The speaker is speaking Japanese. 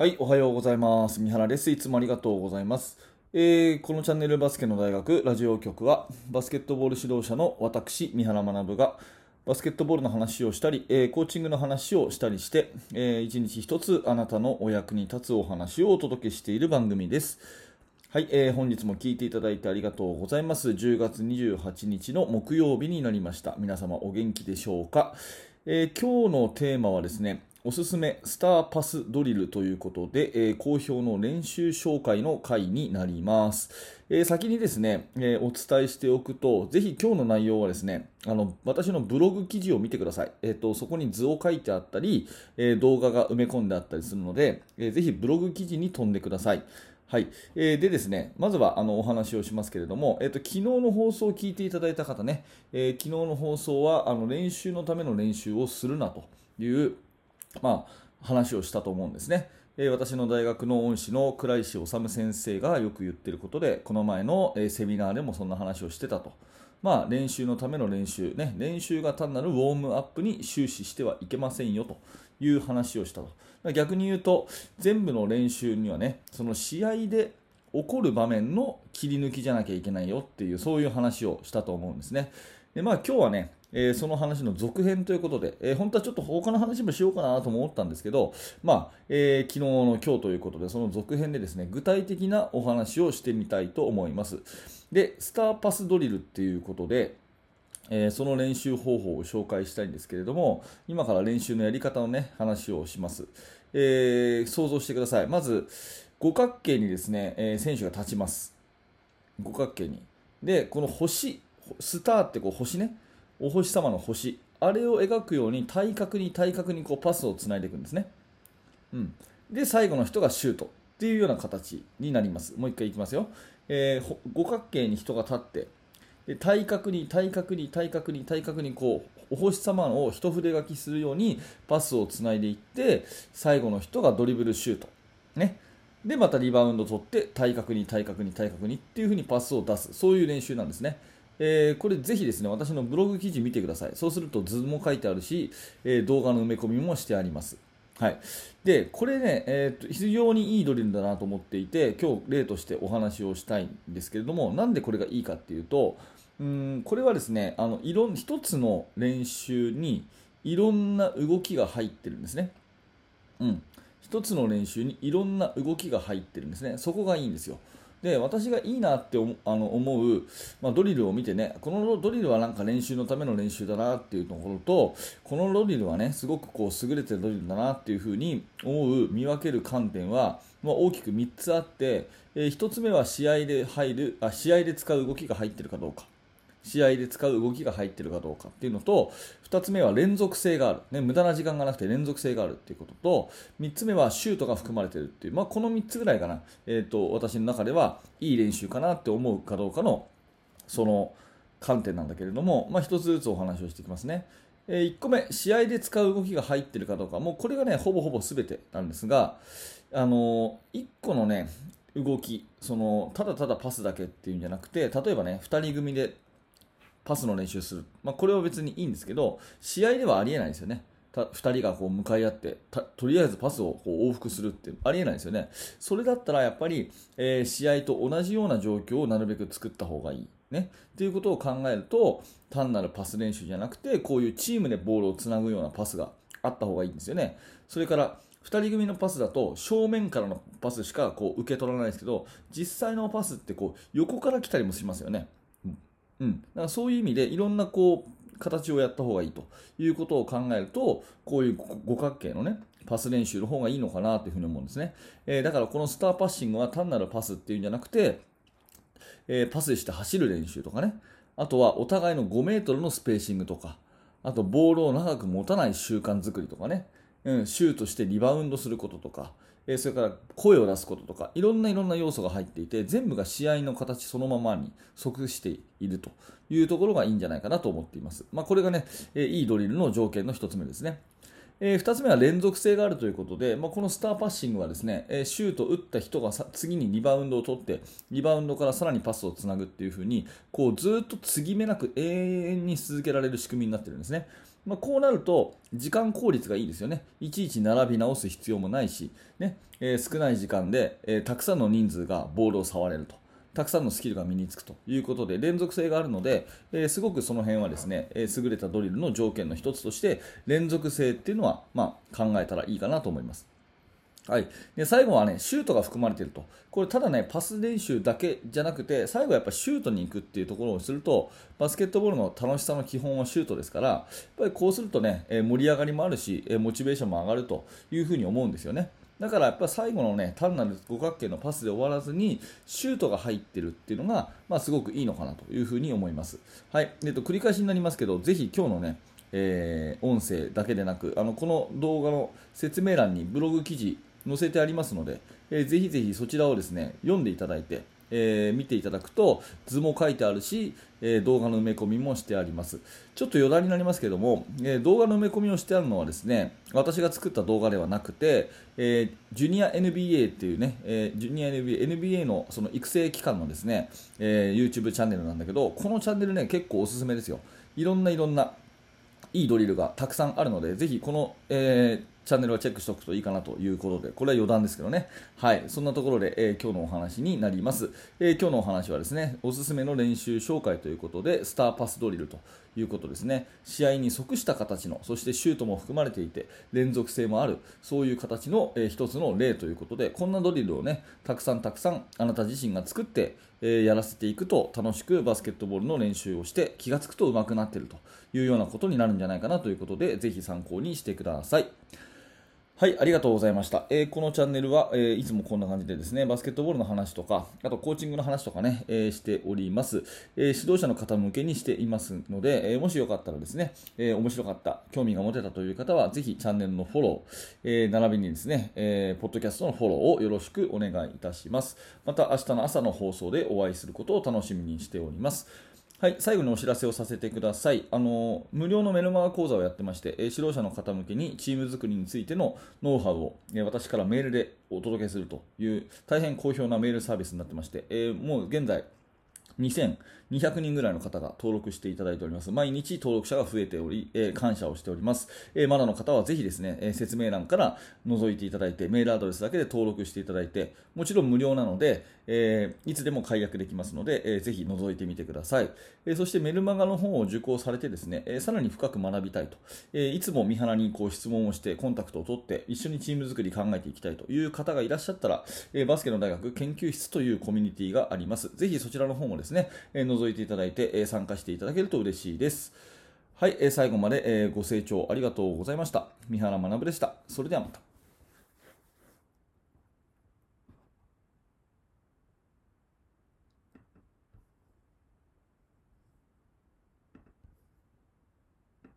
はい、おはようございます。三原です。いつもありがとうございます。えーこのチャンネルバスケの大学ラジオ局は、バスケットボール指導者の私、三原学が、バスケットボールの話をしたり、えーコーチングの話をしたりして、えー一日一つあなたのお役に立つお話をお届けしている番組です。はい、えー本日も聞いていただいてありがとうございます。10月28日の木曜日になりました。皆様お元気でしょうか、えー今日のテーマはですね、おすすめスターパスドリルということで、えー好評の練習紹介の回になります。えー先にですね、えーお伝えしておくと、ぜひ今日の内容はですね、あの私のブログ記事を見てください。えーとそこに図を書いてあったり、えー動画が埋め込んであったりするので、えーぜひブログ記事に飛んでください。はい、えーでですね、まずはあのお話をしますけれども、えーと昨日の放送を聞いていただいた方ね、えー昨日の放送はあの練習のための練習をするなという、まあ、話をしたと思うんですね。え私の大学の恩師の倉石治先生がよく言っていることで、この前の、えセミナーでもそんな話をしてたと。まあ、練習のための練習、ね、練習が単なるウォームアップに終始してはいけませんよという話をしたと。逆に言うと、全部の練習にはね、その試合で起こる場面の切り抜きじゃなきゃいけないよっていう、そういう話をしたと思うんですね。でまあ、今日はね、えーその話の続編ということで、えー本当はちょっと他の話もしようかなと思ったんですけど、まあえー昨日の今日ということで、その続編でですね具体的なお話をしてみたいと思います。で、スターパスドリルっていうことで、えーその練習方法を紹介したいんですけれども、今から練習のやり方のね、話をします。えー想像してください。まず、五角形にですね、えー選手が立ちます。五角形に。で、この星、スターってこう星ね、お星様の星、あれを描くように対角に対角にこうパスをつないでいくんですね。うん、で、最後の人がシュートっていうような形になります。もう一回いきますよ。えー五角形に人が立って、で対角に対角に対角に対角にこうお星様を一筆書きするようにパスをつないでいって最後の人がドリブルシュート、ね、でまたリバウンド取って対角に対角に対角にっていう風にパスを出すそういう練習なんですね。えーこれぜひですね私のブログ記事見てください。そうすると図も書いてあるし、えー動画の埋め込みもしてあります。はい、でこれね、えーと非常にいいドリルだなと思っていて今日例としてお話をしたいんですけれどもなんでこれがいいかっていうとうんこれはですねあのいろん一つの練習にいろんな動きが入ってるんですね、うん、一つの練習にいろんな動きが入ってるんですね。そこがいいんですよ。で私がいいなって思あの思う、まあ、ドリルを見てねこのドリルはなんか練習のための練習だなっていうところとこのドリルはねすごくこう優れてるドリルだなっていうふうに思う見分ける観点は、まあ、大きく3つあって、え1つ目は試合で入るあ試合で使う動きが入ってるかどうか。試合で使う動きが入ってるかどうかっていうのと2つ目は連続性がある、ね、無駄な時間がなくて連続性があるっていうことと3つ目はシュートが含まれてるっていう、まあ、この3つぐらいかな、えー、と私の中ではいい練習かなって思うかどうかのその観点なんだけれども、まあ、1つずつお話をしていきますね。え1個目、試合で使う動きが入ってるかどうか、もうこれがね、ほぼほぼ全てなんですが、あの1個のね、動き、そのただただパスだけっていうんじゃなくて、例えばね、2人組でパスの練習する、まあ、これは別にいいんですけど、試合ではありえないですよね。た2人がこう向かい合ってとりあえずパスをこう往復するってありえないですよね。それだったらやっぱり、えー試合と同じような状況をなるべく作った方がいい。ね、っていうことを考えると単なるパス練習じゃなくてこういうチームでボールをつなぐようなパスがあった方がいいんですよね。それから2人組のパスだと正面からのパスしかこう受け取らないですけど実際のパスってこう横から来たりもしますよね。うん、だからそういう意味でいろんなこう形をやった方がいいということを考えるとこういう五角形のねパス練習の方がいいのかなというふうに思うんですね、えーだからこのスターパッシングは単なるパスっていうんじゃなくて、えーパスして走る練習とかね。あとはお互いの5メートルのスペーシングとか。あとボールを長く持たない習慣作りとかね、うん、シュートしてリバウンドすることとか、えそれから声を出すこととかいろんないろんな要素が入っていて全部が試合の形そのままに即しているというところがいいんじゃないかなと思っています、まあ、これがね、えいいドリルの条件の1つ目ですねえ2つ目は連続性があるということで、まあ、このスターパッシングはですね、えシュートを打った人がさ次にリバウンドを取ってリバウンドからさらにパスをつなぐっていう風にこうずっと継ぎ目なく永遠に続けられる仕組みになってるんですね。まあ、こうなると時間効率がいいですよね。いちいち並び直す必要もないし、ねえー、少ない時間で、えー、たくさんの人数がボールを触れると。たくさんのスキルが身につくということで連続性があるので、えー、すごくその辺はですね、え、優れたドリルの条件の一つとして連続性っていうのは、まあ、考えたらいいかなと思います。はい、で最後はねシュートが含まれていると、これただねパス練習だけじゃなくて最後はやっぱシュートに行くっていうところをするとバスケットボールの楽しさの基本はシュートですからやっぱりこうするとね盛り上がりもあるしモチベーションも上がるというふうに思うんですよね。だからやっぱ最後のね単なる五角形のパスで終わらずにシュートが入ってるっていうのが、まあ、すごくいいのかなというふうに思います。はい、えっと繰り返しになりますけどぜひ今日のねえー、音声だけでなくあのこの動画の説明欄にブログ記事載せてありますので、えー、ぜひぜひそちらをですね読んでいただいて、えー、見ていただくと図も書いてあるし、えー、動画の埋め込みもしてあります。ちょっと余談になりますけども、えー、動画の埋め込みをしてあるのはですね私が作った動画ではなくて、えジュニア NBA っていうね、えジュニア NBA, NBA のその育成機関のですね、え YouTube チャンネルなんだけどこのチャンネルね結構おすすめですよ。いろんないろんないいドリルがたくさんあるのでぜひこの、えーチャンネルはチェックしておくといいかなということで、これは余談ですけどね。はい。そんなところで、えー、今日のお話になります、えー、今日のお話はですね、おすすめの練習紹介ということで、スターパスドリルということですね。試合に即した形の、そしてシュートも含まれていて、連続性もある、そういう形の、えー、一つの例ということで、こんなドリルをね、たくさんたくさんあなた自身が作って、えー、やらせていくと楽しくバスケットボールの練習をして気がつくと上手くなっているというようなことになるんじゃないかなということで、ぜひ参考にしてください。はい、ありがとうございました。えー、このチャンネルは、えー、いつもこんな感じでですね、バスケットボールの話とか、あとコーチングの話とかね、えー、しております、え指導者の方向けにしていますので、えもしよかったらですね、え面白かった、興味が持てたという方は、ぜひチャンネルのフォロー、え並びにですね、えーポッドキャストのフォローをよろしくお願いいたします。また明日の朝の放送でお会いすることを楽しみにしております。はい、最後にお知らせをさせてください。あの無料のメルマガ講座をやってまして、指導者の方向けにチーム作りについてのノウハウを私からメールでお届けするという大変好評なメールサービスになってまして、え、もう現在2200人ぐらいの方が登録していただいております。毎日登録者が増えており、えー、感謝をしております。えー、まだの方はぜひですね、えー、説明欄から覗いていただいて、メールアドレスだけで登録していただいて、もちろん無料なので、えいつでも解約できますので、えー、ぜひ覗いてみてください。えそしてメルマガの本を受講されてですね、えさらに深く学びたいと、えいつも三原にこう質問をして、コンタクトを取って、一緒にチーム作り考えていきたいという方がいらっしゃったら、えバスケの大学研究室というコミュニティがあります。ぜひそちらの方もですね、ねえ覗いていただいて、え参加していただけると嬉しいです。はい、え最後まで、えご清聴ありがとうございました。三原学でした。それではまた。